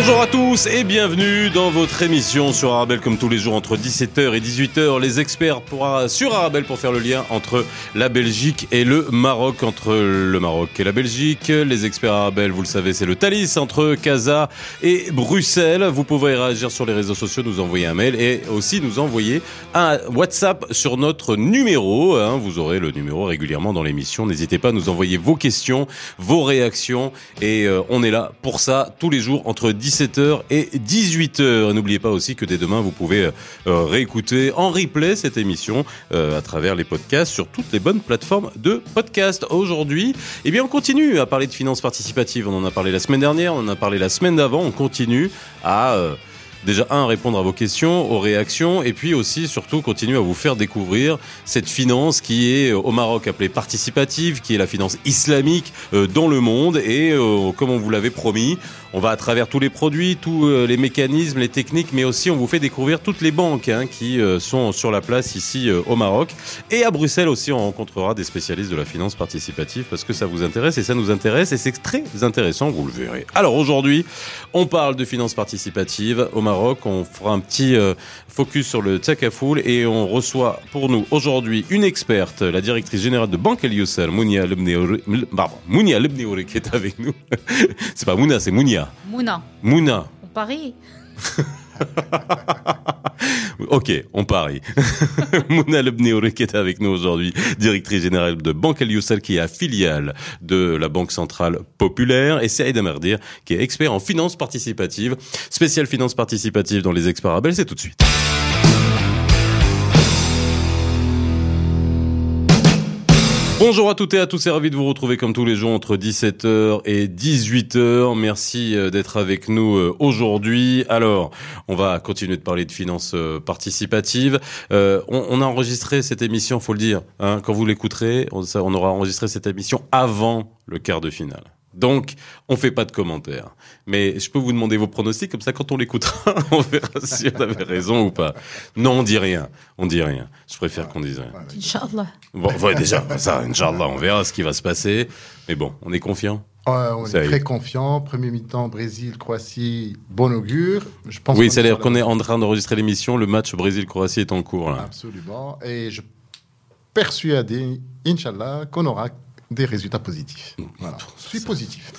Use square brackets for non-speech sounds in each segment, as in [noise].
Bonjour à tous et bienvenue dans votre émission sur Arabelle comme tous les jours entre 17h et 18h. Les experts pour, sur Arabelle pour faire le lien entre la Belgique et le Maroc, entre le Maroc et la Belgique. Les experts Arabelle, vous le savez, c'est le Thalys entre Casa et Bruxelles. Vous pouvez réagir sur les réseaux sociaux, nous envoyer un mail et aussi nous envoyer un WhatsApp sur notre numéro. Hein. Vous aurez le numéro régulièrement dans l'émission. N'hésitez pas à nous envoyer vos questions, vos réactions et euh, on est là pour ça tous les jours entre 17h et 18h. N'oubliez pas aussi que dès demain, vous pouvez euh, réécouter en replay cette émission euh, à travers les podcasts sur toutes les bonnes plateformes de podcast. Aujourd'hui, eh bien, on continue à parler de finances participatives. On en a parlé la semaine dernière, on en a parlé la semaine d'avant. On continue à euh, déjà un répondre à vos questions, aux réactions, et puis aussi surtout continuer à vous faire découvrir cette finance qui est au Maroc appelée participative, qui est la finance islamique dans le monde, et comme on vous l'avait promis, on va à travers tous les produits, tous euh, les mécanismes, les techniques, mais aussi on vous fait découvrir toutes les banques hein, qui sont sur la place ici au Maroc, et à Bruxelles aussi on rencontrera des spécialistes de la finance participative parce que ça vous intéresse et ça nous intéresse et c'est très intéressant, vous le verrez. Alors aujourd'hui, on parle de finance participative au Maroc. On fera un petit euh, focus sur le Takafoul et on reçoit pour nous aujourd'hui une experte, la directrice générale de Banque El Youssel, Mounia Lebneouri, qui est avec nous. [laughs] c'est pas Mouna, c'est Mounia. Mouna. Mouna. On parie. [laughs] ok, on parie. [laughs] Mouna Lebneouri qui est avec nous aujourd'hui, directrice générale de Banque El Youssel, qui est à filiale de la Banque Centrale Populaire, et Saïd Amerdir, qui est expert en finance participative, spécial finance participative dans les experts c'est tout de suite. Bonjour à toutes et à tous, c'est ravi de vous retrouver comme tous les jours entre 17h et 18h. Merci euh, d'être avec nous euh, aujourd'hui. Alors, on va continuer de parler de finances euh, participatives. on, a enregistré cette émission, faut le dire, hein, quand vous l'écouterez, on, on aura enregistré cette émission avant le quart de finale. Donc, on fait pas de commentaires. Mais je peux vous demander vos pronostics, comme ça, quand on l'écoutera, [laughs] on verra si on avait raison ou pas. Non, on dit rien. On dit rien. Je préfère qu'on dise rien. Inch'Allah. Bon, ouais, déjà, ça, Inch'Allah, on verra ce qui va se passer. Mais bon, on est confiant. on est très confiant. Premier mi-temps, Brésil, Croatie, bon augure. Je pense oui, c'est-à-dire qu'on est en train d'enregistrer l'émission. Le match Brésil-Croatie est en cours. Là. Absolument. Et je persuadé, Inch'Allah, qu'on aura des résultats positifs. Voilà. Je suis positif.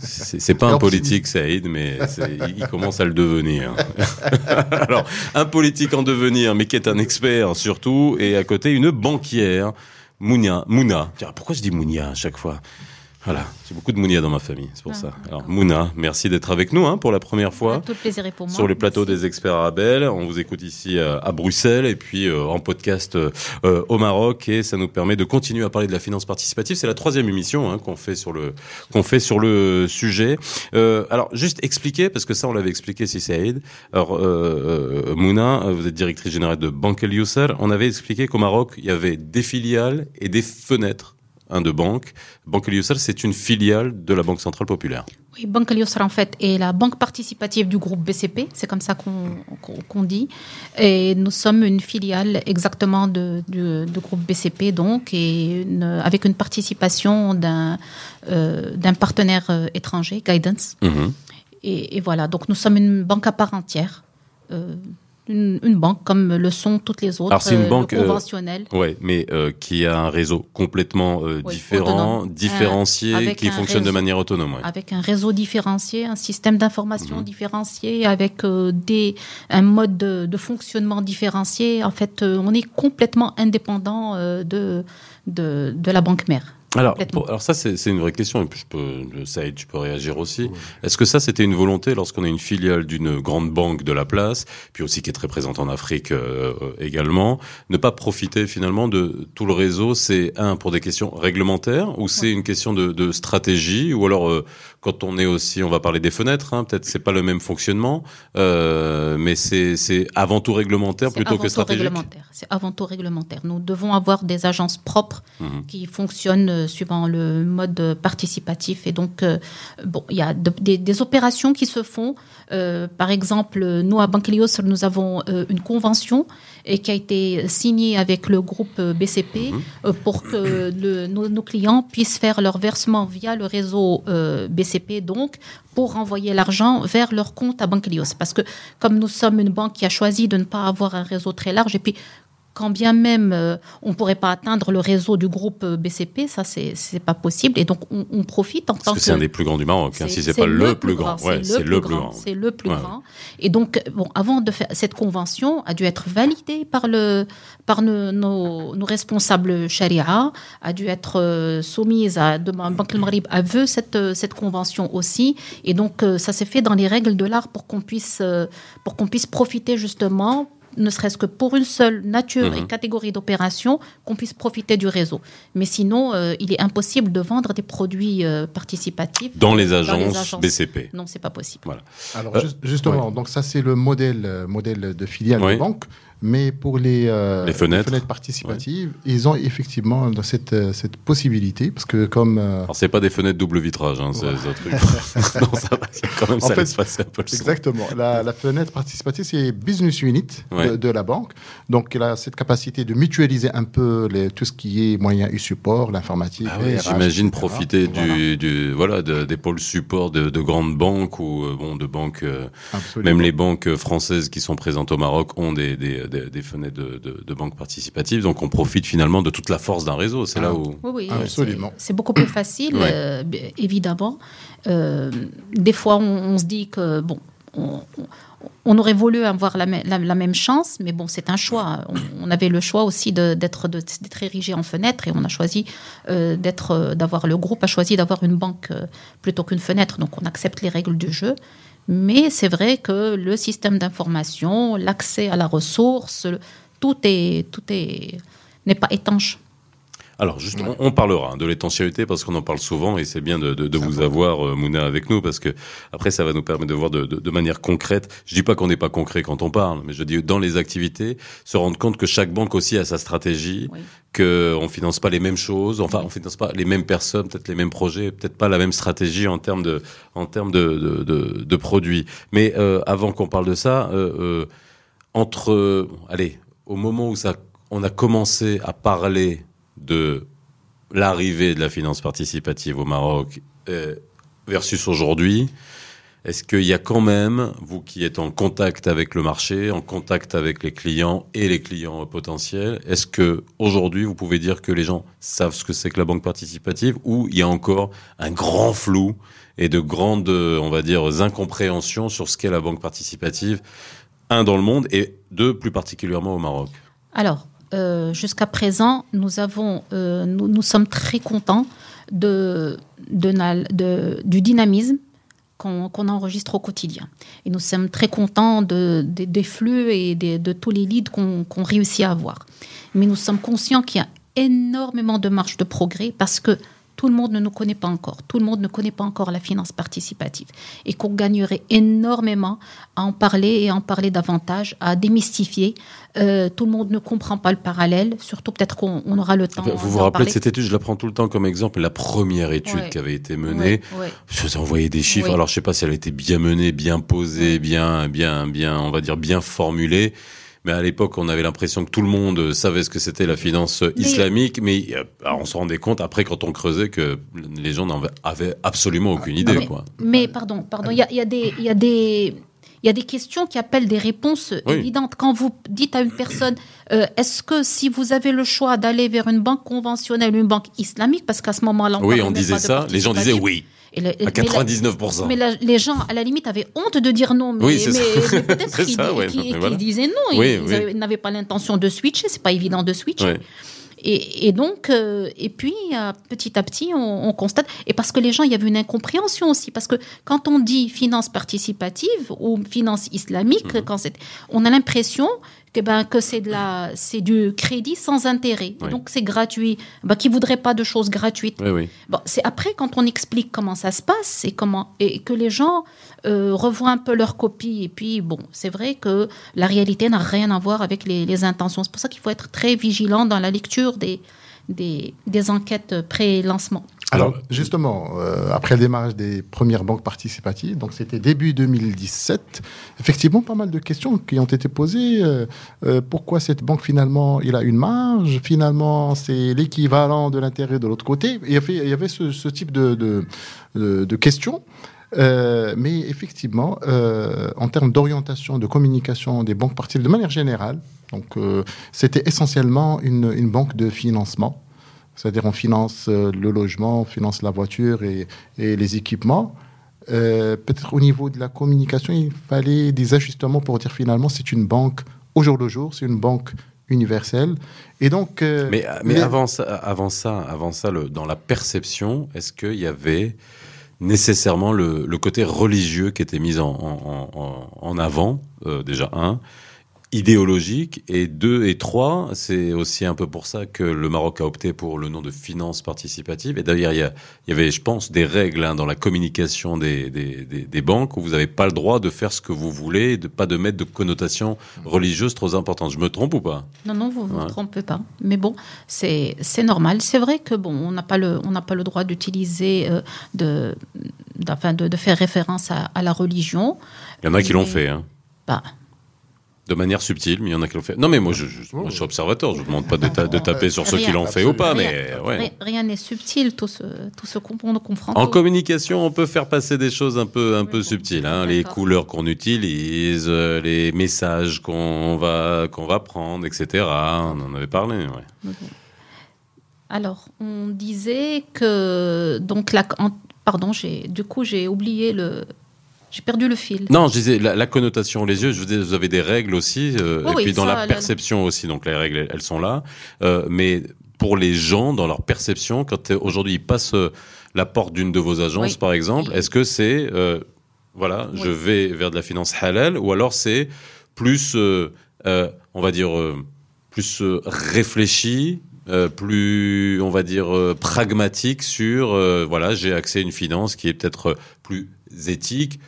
C'est pas un politique, Saïd, mais il commence à le devenir. [laughs] Alors, un politique en devenir, mais qui est un expert surtout, et à côté une banquière, Mounia. Mouna. Pourquoi je dis Mounia à chaque fois? Voilà, j'ai beaucoup de Mounia dans ma famille, c'est pour ah, ça. Alors Mouna, merci d'être avec nous hein, pour la première fois. Tout plaisir et pour moi. Sur les plateaux des experts arabes. On vous écoute ici euh, à Bruxelles et puis euh, en podcast euh, au Maroc et ça nous permet de continuer à parler de la finance participative. C'est la troisième émission hein, qu'on fait sur le qu'on fait sur le sujet. alors juste expliquer parce que ça on l'avait expliqué si Saïd. Alors Mouna, vous êtes directrice générale de Banque El On avait expliqué qu'au Maroc il y avait des filiales et des fenêtres un de banque. Banque al c'est une filiale de la Banque Centrale Populaire. Oui, Banque al en fait, est la banque participative du groupe BCP, c'est comme ça qu'on dit. Et nous sommes une filiale exactement de, du, groupe BCP, donc, et avec une participation d'un euh, partenaire euh, étranger, Guidance. Mhm. Et, voilà, donc nous sommes une banque à part entière. Euh, une, banque comme le sont toutes les autres Alors c'est une euh, banque euh, conventionnelle. ouais, mais euh, qui a un réseau complètement différent, différencié, qui fonctionne de manière autonome. Avec un réseau différencié, un système d'information mhm. différencié, avec des un mode de, de, fonctionnement différencié. En fait, on est complètement indépendant de, de, de la banque mère. Alors, alors ça, c'est une vraie question, et puis je peux, Saïd, tu peux réagir aussi. Est-ce que ça, c'était une volonté lorsqu'on est une filiale d'une grande banque de la place, puis aussi qui est très présente en Afrique euh, également, ne pas profiter finalement de tout le réseau C'est un pour des questions réglementaires, ou c'est une question de, de, stratégie, ou alors euh, quand on est aussi, on va parler des fenêtres, hein, peut-être c'est pas le même fonctionnement, euh, mais c'est avant tout réglementaire plutôt que stratégique? C'est avant tout réglementaire. Nous devons avoir des agences propres mhm. qui fonctionnent le, suivant le mode participatif. Et donc, bon, il y a des, des, opérations qui se font. par exemple, nous, à Banquilios, nous avons une convention et qui a été signée avec le groupe BCP mhm. pour que le, nos, nos, clients puissent faire leur versement via le réseau BCP, donc, pour renvoyer l'argent vers leur compte à Banquilios. Parce que comme nous sommes une banque qui a choisi de ne pas avoir un réseau très large, et puis quand bien même euh, on ne pourrait pas atteindre le réseau du groupe euh, BCP, ça c'est pas possible. Et donc on, profite en Parce tant que, c'est un des plus grands du Maroc. Hein, si c'est pas le, plus grand, c'est le, plus grand. C'est le plus grand. Et donc bon, avant de faire cette convention a dû être validée par le par nos, nos, responsables charia, a dû être euh, soumise à Banque El Marib a vu cette cette convention aussi. Et donc ça s'est fait dans les règles de l'art pour qu'on puisse pour qu'on puisse profiter justement ne serait-ce que pour une seule nature et mhm. catégorie d'opération, qu'on puisse profiter du réseau. Mais sinon, euh, il est impossible de vendre des produits euh, participatifs dans les, agences, BCP. Non, c'est pas possible. Voilà. Alors justement, donc ça c'est le modèle modèle de filiale de banque. Mais pour les, euh, les, fenêtres. participatives, ils ont effectivement cette, euh, cette possibilité, parce que comme... Euh... Alors, c'est pas des fenêtres double vitrage, hein, c'est trucs. [laughs] [laughs] non, ça va, quand même, ça laisse passer un peu le Exactement. La, la, fenêtre participative, c'est business unit de, de, la banque. Donc, elle a cette capacité de mutualiser un peu les, tout ce qui est moyens et support, l'informatique. Ah j'imagine profiter du, du, voilà, des pôles support de, de, grandes banques ou, euh, bon, de banques, même les banques françaises qui sont présentes au Maroc ont des, des des, fenêtres de, banques participatives. Donc on profite finalement de toute la force d'un réseau. C'est là où. Oui, oui absolument. C'est beaucoup plus facile, euh, évidemment. Euh, des fois, on, se dit que bon. On, aurait voulu avoir la, la, même chance, mais bon, c'est un choix. On, avait le choix aussi d'être érigé en fenêtre et on a choisi euh, d'être, d'avoir le groupe a choisi d'avoir une banque plutôt qu'une fenêtre. Donc, on accepte les règles du jeu. Mais c'est vrai que le système d'information, l'accès à la ressource, tout est tout est n'est pas étanche. Alors, justement, on parlera hein, de l'étanchéité parce qu'on en parle souvent et c'est bien de, de, de vous avoir, euh, Mouna, avec nous parce que après, ça va nous permettre de voir de, de manière concrète. Je dis pas qu'on n'est pas concret quand on parle, mais je dis dans les activités, se rendre compte que chaque banque aussi a sa stratégie, oui. qu'on finance pas les mêmes choses, enfin, on finance pas les mêmes personnes, peut-être les mêmes projets, peut-être pas la même stratégie en termes de, en termes de, de, de produits. Mais euh, avant qu'on parle de ça, euh, euh entre, allez, au moment où ça, on a commencé à parler de l'arrivée de la finance participative au Maroc euh, versus aujourd'hui, est-ce qu'il y a quand même, vous qui êtes en contact avec le marché, en contact avec les clients et les clients potentiels, est-ce que aujourd'hui vous pouvez dire que les gens savent ce que c'est que la banque participative ou il y a encore un grand flou et de grandes, on va dire, incompréhensions sur ce qu'est la banque participative, un dans le monde et deux plus particulièrement au Maroc? Alors, euh, jusqu'à présent, euh, nous, sommes très contents du dynamisme qu'on qu enregistre au quotidien. Et nous sommes très contents de, de des flux et de, tous les leads qu'on qu réussit à avoir. Mais nous sommes conscients qu'il y a énormément de marge de progrès parce que tout le monde ne nous connaît pas encore. Tout le monde ne connaît pas encore la finance participative. Et qu'on gagnerait énormément à en parler et à en parler davantage, à démystifier. Euh, tout le monde ne comprend pas le parallèle. Surtout, peut-être qu'on aura le temps. Vous vous rappelez de cette étude, je la prends tout le temps comme exemple, la première étude ouais. qui avait été menée. Ouais, ouais. Je vous ai envoyé des chiffres. Alors, je sais pas si elle a été bien menée, bien posée, bien, bien, bien, on va dire bien formulée. Mais à l'époque, on avait l'impression que tout le monde savait ce que c'était la finance islamique, mais, mais euh, on se rendait compte après quand on creusait que les gens n'en avaient absolument aucune idée. Mais, quoi. mais pardon, pardon, il y a, y a des, y a des il y a des questions qui appellent des réponses oui. évidentes. Quand vous dites à une personne, euh, est-ce que si vous avez le choix d'aller vers une banque conventionnelle, une banque islamique, parce qu'à ce moment-là, oui, on disait ça, les gens disaient oui. Et le, à 99%. Mais, la, mais la, les gens, à la limite, avaient honte de dire non. Mais, oui, mais, mais peut-être qu'ils ouais, qu qu voilà. disaient non. Oui, ils, n'avaient pas l'intention de switcher. C'est pas évident de switcher. Et, et, donc, euh, et puis, euh, petit à petit, on, on, constate, et parce que les gens, il y avait une incompréhension aussi, parce que quand on dit finance participative ou finance islamique, -hmm. quand on a l'impression que, ben, que c'est de la, c'est du crédit sans intérêt. Oui. Donc c'est gratuit. Ben, qui voudrait pas de choses gratuites. Oui, oui. Bon, c'est après quand on explique comment ça se passe et comment et que les gens euh, revoient un peu leur copie. Et puis bon, c'est vrai que la réalité n'a rien à voir avec les, les intentions. C'est pour ça qu'il faut être très vigilant dans la lecture des des, des enquêtes pré-lancement. Alors, justement, euh, après le démarrage des premières banques participatives, donc c'était début 2017, effectivement, pas mal de questions qui ont été posées. Euh, euh, pourquoi cette banque, finalement, il a une marge Finalement, c'est l'équivalent de l'intérêt de l'autre côté. Il y avait, il y avait ce, type de, de, de, questions. mais effectivement, en termes d'orientation, de communication des banques participatives de manière générale, donc c'était essentiellement une, une banque de financement c'est-à-dire on finance euh, le logement, on finance la voiture et, les équipements. Euh, peut-être au niveau de la communication, il fallait des ajustements pour dire finalement c'est une banque au jour le jour, c'est une banque universelle. Et donc, euh, mais, mais avant ça, avant ça, avant ça le, dans la perception, est-ce qu'il y avait nécessairement le, côté religieux qui était mis en, en, avant, déjà un, idéologique et deux et trois, c'est aussi un peu pour ça que le Maroc a opté pour le nom de finance participative. Et d'ailleurs, il y, avait, je pense, des règles hein, dans la communication des, des, banques où vous n'avez pas le droit de faire ce que vous voulez, de pas de mettre de connotations religieuses trop importantes. Je me trompe ou pas? Non, non, vous ne vous trompez pas. Mais bon, c'est normal. C'est vrai que bon, on n'a pas le on n'a pas le droit d'utiliser euh, de, de, de, faire référence à, la religion. Il y en a qui l'ont fait. Hein. Bah, de manière subtile, mais il y en a qui l'ont fait. Non, mais moi, je, suis observateur. Je ne vous demande pas de, taper sur ceux qui l'ont fait ou pas, mais Rien n'est subtil, tout se, tout se comprend. En communication, on peut faire passer des choses un peu, un peu subtiles. Hein. les couleurs qu'on utilise, euh, les messages qu'on va, qu'on va prendre, etc. On en avait parlé, Alors, on disait que donc la, pardon, j'ai du coup j'ai oublié le j'ai perdu le fil. Non, je disais la, connotation, les yeux, je vous, vous avez des règles aussi, euh, et puis dans la perception aussi, donc les règles, elles sont là. Euh, mais pour les gens, dans leur perception, quand aujourd'hui ils passent euh, la porte d'une de vos agences, par exemple, est-ce que c'est, voilà, je vais vers de la finance halal, ou alors c'est plus, on va dire, plus réfléchi, plus, on va dire, pragmatique sur, voilà, j'ai accès à une finance qui est peut-être plus éthique,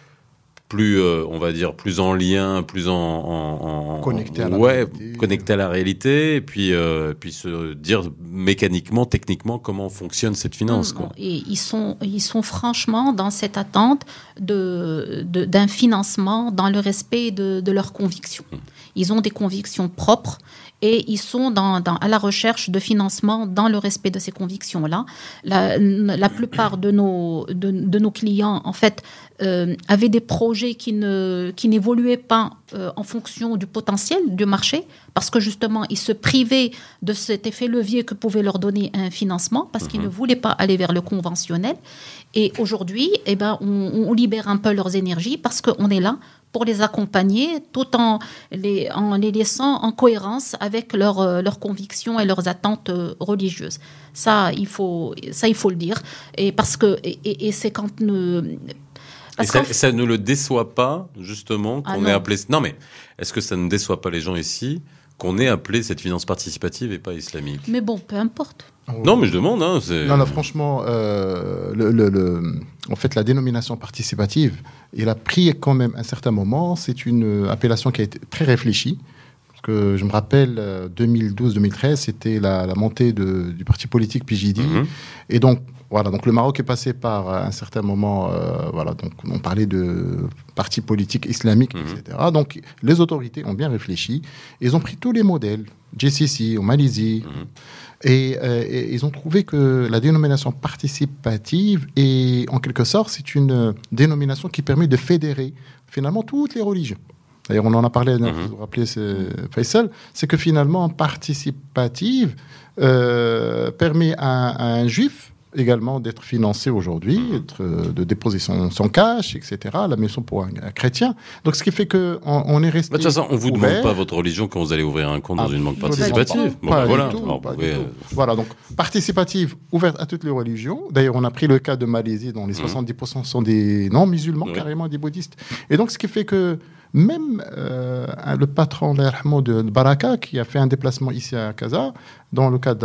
plus, euh, on va dire, plus en lien, plus en, connecté à la ouais, réalité, connecté à la réalité, et puis, euh, puis se dire mécaniquement, techniquement, comment fonctionne cette finance. Quoi. Et ils sont, ils sont franchement dans cette attente de, d'un financement dans le respect de, de leurs convictions. Hum. Ils ont des convictions propres et ils sont dans, dans, à la recherche de financement dans le respect de ces convictions-là. La, la, plupart de nos, de, de, nos clients, en fait, euh, avaient des projets qui, ne, qui n'évoluaient pas euh, en fonction du potentiel du marché, parce que justement, ils se privaient de cet effet levier que pouvait leur donner un financement, parce qu'ils ne mhm. voulaient pas aller vers le conventionnel. Et aujourd'hui, eh ben, on, on libère un peu leurs énergies parce qu'on est là pour les accompagner tout en les, en les laissant en cohérence avec leurs euh, leurs convictions et leurs attentes euh, religieuses. Ça, il faut, ça, il faut le dire. Et parce que, et, c'est quand ne, ça, ne le déçoit pas, justement, qu'on ah ait appelé. Non, mais est-ce que ça ne déçoit pas les gens ici qu'on ait appelé cette finance participative et pas islamique? Mais bon, peu importe. Non, mais je demande. Hein, non, non, franchement, euh, le, en fait, la dénomination participative, il a pris quand même un certain moment. C'est une appellation qui a été très réfléchie. Parce que je me rappelle, 2012-2013, euh, c'était la, montée du parti politique PJD. Mhm. Et donc, voilà, donc le Maroc est passé par un certain moment, euh, voilà, donc on parlait de partis politiques islamiques, mhm. etc. Donc les autorités ont bien réfléchi, ils ont pris tous les modèles, JCC en Malaisie, Euh, et, ils ont trouvé que la dénomination participative est, en quelque sorte, c'est une dénomination qui permet de fédérer finalement toutes les religions. D'ailleurs, on en a parlé, mhm. vous vous rappelez, Faisal, c'est que finalement, participative euh, permet à, un juif également d'être financé aujourd'hui, mmh. de déposer son, son, cash, etc. La maison pour un, chrétien. Donc, ce qui fait qu'on on est resté. de toute façon, on vous demande pas votre religion quand vous allez ouvrir un compte dans une banque participative. voilà. voilà, donc participative, ouverte à toutes les religions. D'ailleurs, on a pris le cas de Malaisie, dont les 70% mmh. sont des non-musulmans, carrément des bouddhistes. Et donc, ce qui fait que même euh, le patron de Baraka, qui a fait un déplacement ici à Casa, dans le cadre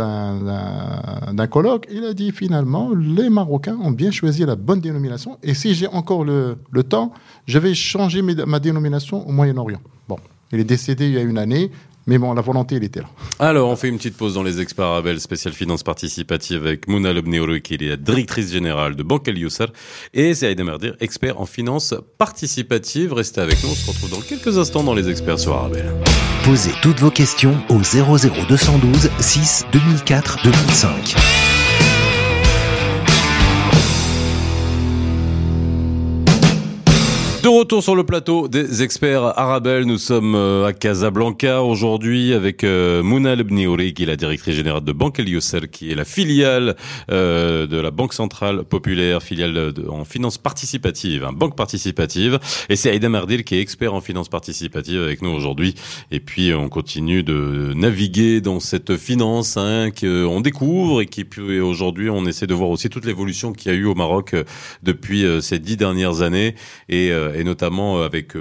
d'un colloque, il a dit finalement, les Marocains ont bien choisi la bonne dénomination. Et si j'ai encore le, temps, je vais changer ma dénomination au Moyen-Orient. Bon, il est décédé il y a une année. Mais bon, la volonté, elle était là. Alors, on fait une petite pause dans les experts Arabel spécial finance participative avec Mouna Lobneouri, qui est la directrice générale de Banque El Yousser, et Saïd Merdir, expert en finance participative. Restez avec nous, on se retrouve dans quelques instants dans les experts sur Arabel. Posez toutes vos questions au 00212 6 2004 2005. De retour sur le plateau des experts Arabel, nous sommes euh, à Casablanca aujourd'hui avec euh, Mouna Lebniouri, qui est la directrice générale de Banque El Youssel, qui est la filiale euh, de la Banque Centrale Populaire, filiale en finance participative, hein, banque participative, et c'est Aïda Mardil qui est expert en finance participative avec nous aujourd'hui. Et puis on continue de naviguer dans cette finance hein, qu'on découvre et qui aujourd'hui on essaie de voir aussi toute l'évolution qu'il y a eu au Maroc depuis ces dix dernières années. Et et notamment euh, avec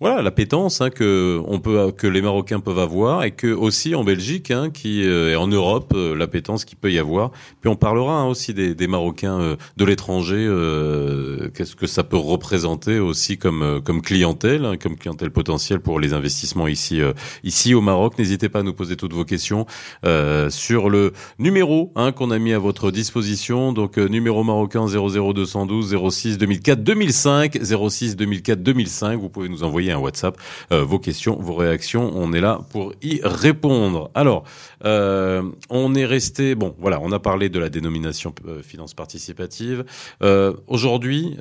voilà l'appétence hein, que on peut que les Marocains peuvent avoir et que aussi en Belgique hein, qui euh, et en Europe euh, l'appétence qu'il peut y avoir. Puis on parlera hein, aussi des, des Marocains euh, de l'étranger. euh, Qu'est-ce que ça peut représenter aussi comme euh, comme clientèle, hein, comme clientèle potentielle pour les investissements ici euh, ici au Maroc. N'hésitez pas à nous poser toutes vos questions sur le numéro hein, qu'on a mis à votre disposition. Donc numéro marocain 00212 06 2004 2005 06 2004 2005. Vous pouvez nous envoyer un WhatsApp euh, vos questions, vos réactions. On est là pour y répondre. Alors, euh, on est resté. Bon, voilà, on a parlé de la dénomination euh, finance participative. Aujourd'hui,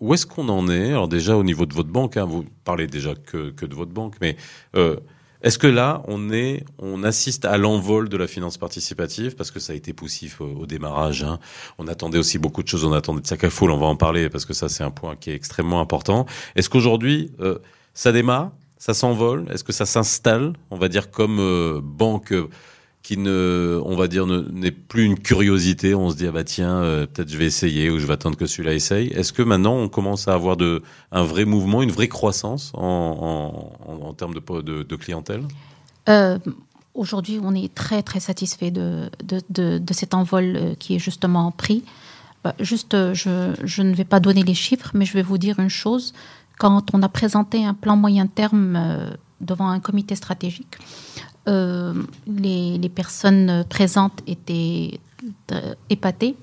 où est-ce qu'on en est? Alors déjà au niveau de votre banque, hein, vous parlez déjà que, de votre banque, mais est-ce que là, on est, on assiste à l'envol de la finance participative? Parce que ça a été poussif au, démarrage. Hein. On attendait aussi beaucoup de choses. On attendait de Sakafoul. On va en parler parce que ça, c'est un point qui est extrêmement important. Est-ce qu'aujourd'hui, ça démarre, ça s'envole Est-ce que ça s'installe, on va dire comme euh, banque euh, qui ne, on va dire, ne- n'est plus une curiosité. On se dit ah bah tiens, euh, peut-être je vais essayer ou je vais attendre que celui-là essaye. Est-ce que maintenant on commence à avoir de un vrai mouvement, une vraie croissance en, en, termes de, de, clientèle? Aujourd'hui, on est très très satisfait de, de, cet envol qui est justement pris. Bah, juste, je, je ne vais pas donner les chiffres, mais je vais vous dire une chose. Quand on a présenté un plan moyen terme euh, devant un comité stratégique, euh, les, les personnes présentes étaient euh, épatées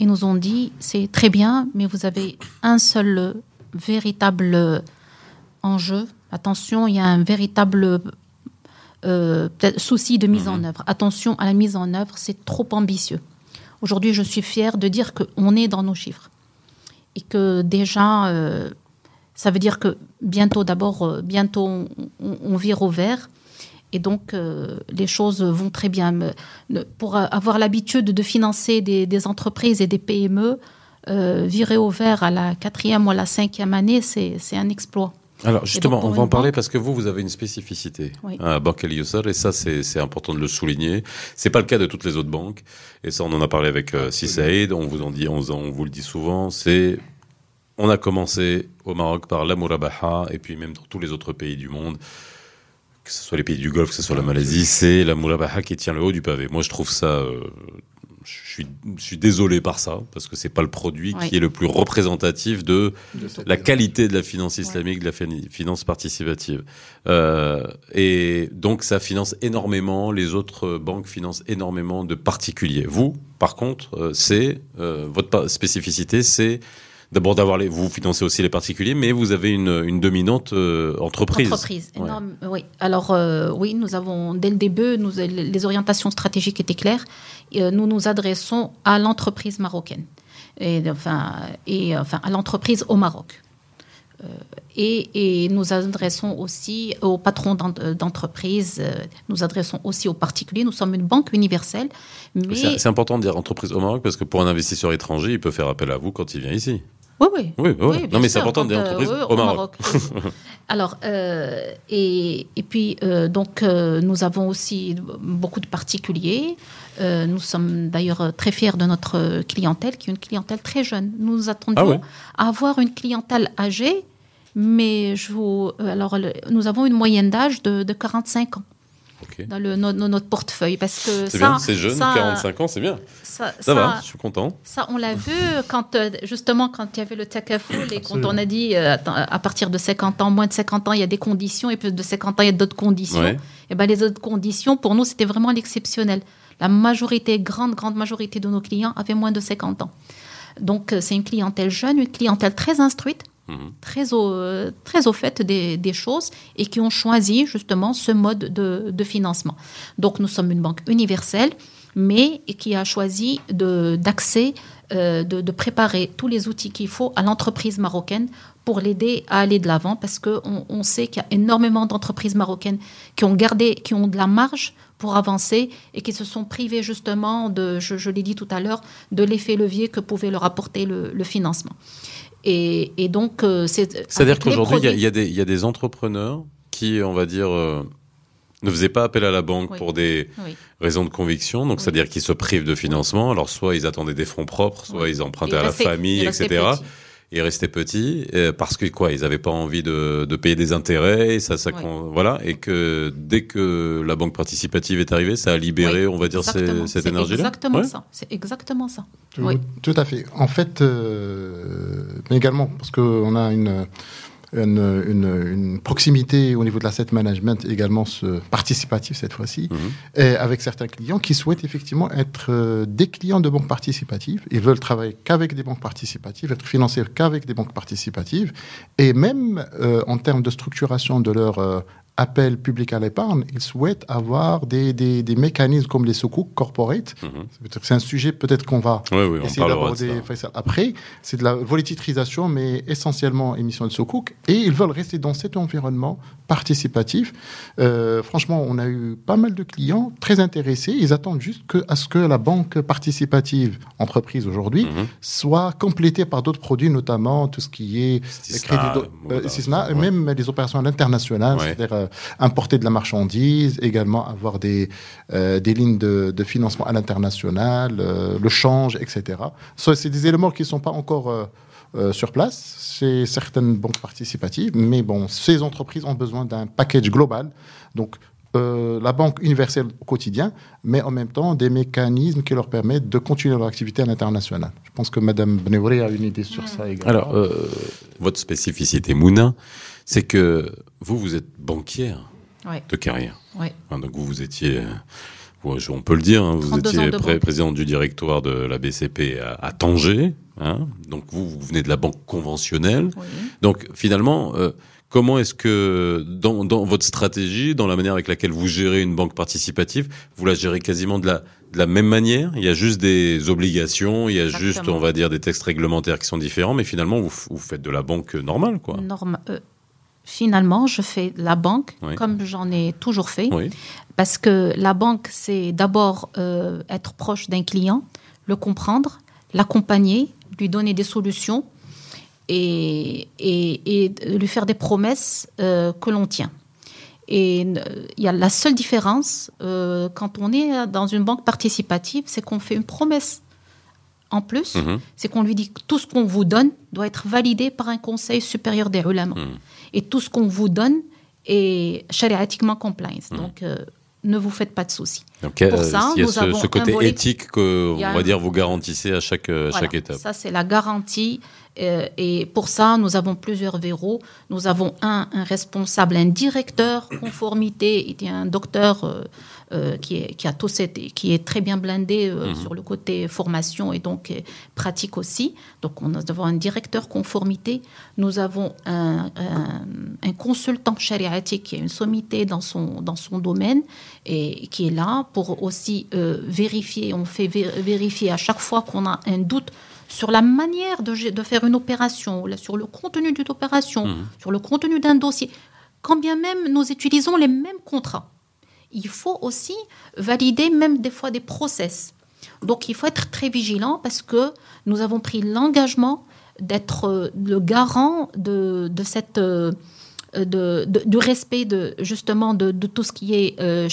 et nous ont dit c'est très bien, mais vous avez un seul véritable enjeu. Attention, il y a un véritable euh, souci de mise en œuvre. Attention à la mise en œuvre, c'est trop ambitieux. Aujourd'hui, je suis fière de dire qu'on est dans nos chiffres et que déjà, euh, ça veut dire que bientôt, d'abord, euh, bientôt, on, vire au vert. Et donc, euh, les choses vont très bien. Pour avoir l'habitude de financer des, des entreprises et des PME, euh, virer au vert à la quatrième ou à la cinquième année, c'est un exploit. Alors justement, on va en parler banque- parce que vous, vous avez une spécificité Oui. à Banque El et ça, c'est important de le souligner. C'est pas le cas de toutes les autres banques, et ça, on en a parlé avec euh, Saïd, on vous en dit, on, on vous le dit souvent, c'est on a commencé au Maroc par la Murabaha, et puis même dans tous les autres pays du monde, que ce soit les pays du Golfe, que ce soit la Malaisie, c'est la Murabaha qui tient le haut du pavé. Moi, je trouve ça. euh, je suis, je suis désolé par ça, parce que c'est pas le produit Oui. qui est le plus représentatif de la qualité de la finance islamique, de la fin- finance participative. Euh, et donc, ça finance énormément, les autres banques financent énormément de particuliers. Vous, par contre, euh, c'est euh, votre spécificité, c'est d'abord d'avoir les. Vous financez aussi les particuliers, mais vous avez une, une dominante euh, entreprise. Entreprise, Ouais. énorme. Oui. Alors, euh, oui, nous avons, dès le début, nous, les orientations stratégiques étaient claires. Euh, nous nous adressons à l'entreprise marocaine, et, enfin, et, enfin, à l'entreprise au Maroc. Et, et nous adressons aussi aux patrons d'en- d'entreprise, euh, nous adressons aussi aux particuliers. Nous sommes une banque universelle, mais c'est important de dire entreprise au Maroc parce que pour un investisseur étranger, il peut faire appel à vous quand il vient ici. Oui, oui. Oui, oui. Oui, non, mais c'est important de dire Donc, euh, entreprise oui, au Maroc. [laughs] Alors, euh, et, et puis, euh, donc, euh, nous avons aussi beaucoup de particuliers. Nous sommes d'ailleurs très fiers de notre clientèle, qui est une clientèle très jeune. Nous attendions Ah à avoir une clientèle âgée, mais je vous, alors, nous avons une moyenne d'âge de, de 45 ans. Dans le, no- no- notre portefeuille. Parce que C'est bien, c'est jeune, ça- 45 ans, c'est bien. ça, Ça, va, je suis content. Ça, on l'a vu quand, euh, justement, quand il y avait le takafoul et quand on a dit euh, à partir de 50 ans, moins de 50 ans, il y a des conditions et plus de 50 ans, il y a d'autres conditions. Ouais. Et ben, les autres conditions, pour nous, c'était vraiment l'exceptionnel. La majorité, grande, grande majorité de nos clients avaient moins de 50 ans. Donc, euh, c'est une clientèle jeune, une clientèle très instruite. Très, au, très au fait des, choses et qui ont choisi justement ce mode de, financement. Donc, nous sommes une banque universelle, mais qui a choisi d'accès, euh, de, de préparer tous les outils qu'il faut à l'entreprise marocaine pour l'aider à aller de l'avant parce qu'on on sait qu'il y a énormément d'entreprises marocaines qui ont gardé, qui ont de la marge pour avancer et qui se sont privées justement de, je, l'ai dit tout à l'heure, de l'effet levier que pouvait leur apporter le financement. Et, et donc, euh, c'est. C'est-à-dire qu'aujourd'hui, il y a- y, des- il y a des entrepreneurs qui, on va dire, euh, ne faisaient pas appel à la banque Oui. pour des Oui. raisons de conviction, donc Oui. c'est-à-dire qu'ils se privent de financement. Alors, soit ils attendaient des fonds propres, soit ils empruntaient Et à la famille, etc. petit. Et restaient petits, euh, parce que quoi, ils n'avaient pas envie de, de payer des intérêts, et ça, ça, voilà, et que dès que la banque participative est arrivée, ça a libéré, Oui, on va dire, ces- cette C'est énergie-là. Exactement Ouais. ça. C'est exactement ça. Tout, Oui. tout à fait. En fait, euh, mais également parce qu'on a une, une, une- une proximité au niveau de l'asset management, également ce participatif cette fois-ci, Mhm. et avec certains clients qui souhaitent effectivement être euh, des clients de banques participatives. Ils veulent travailler qu'avec des banques participatives, être financés qu'avec des banques participatives, et même euh, en termes de structuration de leur euh, appel public à l'épargne, ils souhaitent avoir des, des, des mécanismes comme les sukuk corporate. Mhm. C'est- C'est un sujet peut-être qu'on va oui, essayer d'aborder. Après, c'est de la volatilitarisation, mais essentiellement émission de Sukuk. Et ils veulent rester dans cet environnement participatif. Euh, franchement, on a eu pas mal de clients très intéressés. Ils attendent juste que, à ce que la banque participative entreprise aujourd'hui Mhm. soit complétée par d'autres produits, notamment tout ce qui est crédit euh, et même les opérations à l'international, Ouais. c'est-à-dire euh, importer de la marchandise, également avoir des, euh, des lignes de, de financement à l'international, le change, etc. Ça, c'est des éléments qui ne sont pas encore euh, sur place chez certaines banques participatives, mais bon, ces entreprises ont besoin d'un package global. Donc, euh, la banque universelle au quotidien, mais en même temps des mécanismes qui leur permettent de continuer leur activité à l'international. Je pense que Mme Bneouri a une idée sur ça également. Alors, euh, votre spécificité, Mouna, c'est que vous, vous êtes banquière Ouais. de carrière. Ouais. Donc vous, vous étiez, on peut le dire, hein, vous 32 étiez pré- président du directoire de la BCP à, à Tanger. Hein? donc vous, vous venez de la banque conventionnelle. Oui. Donc finalement, euh, comment est-ce que dans, dans votre stratégie, dans la manière avec laquelle vous gérez une banque participative, vous la gérez quasiment de la, de la même manière? Il y a juste des obligations, il y a Exactement. juste, on va dire, des textes réglementaires qui sont différents, mais finalement, vous, faites de la banque normale, quoi. Norma- euh, finalement, je fais la banque Oui. comme j'en ai toujours fait. Oui. Parce que la banque, c'est d'abord euh, être proche d'un client, le comprendre, l'accompagner, lui donner des solutions et, et, et lui faire des promesses euh, que l'on tient. Et euh, il y a la seule différence euh, quand on est dans une banque participative, c'est qu'on fait une promesse. En plus, Mhm. c'est qu'on lui dit que tout ce qu'on vous donne doit être validé par un conseil supérieur des ulama. Mhm. Et tout ce qu'on vous donne est shariatiquement compliance. Mhm. Donc, euh, ne vous faites pas de soucis. Donc, Pour euh, ça, il y a nous ce, avons ce côté éthique que, on va dire, vous garantissez à chaque, euh, Voilà. chaque étape. Ça, c'est la garantie. Euh, et pour ça, nous avons plusieurs verrous. Nous avons un, un responsable, un directeur conformité, et un docteur euh, euh, qui, est, qui, a tout cette- qui est très bien blindé euh, Mhm. sur le côté formation et donc pratique aussi. Donc, on- nous avons un directeur conformité. Nous avons un, un- un consultant chariatique qui a une sommité dans son, dans son domaine et qui est là pour aussi euh, vérifier. On fait vé- vérifier à chaque fois qu'on a un doute sur la manière de, faire une opération, sur le contenu d'une opération, Mhm. sur le contenu d'un dossier. Quand bien même nous utilisons les mêmes contrats, il faut aussi valider même des fois des process. Donc il faut être très vigilant parce que nous avons pris l'engagement d'être euh, le garant de, de cette, euh, de, de- du respect de, justement de, tout ce qui est euh,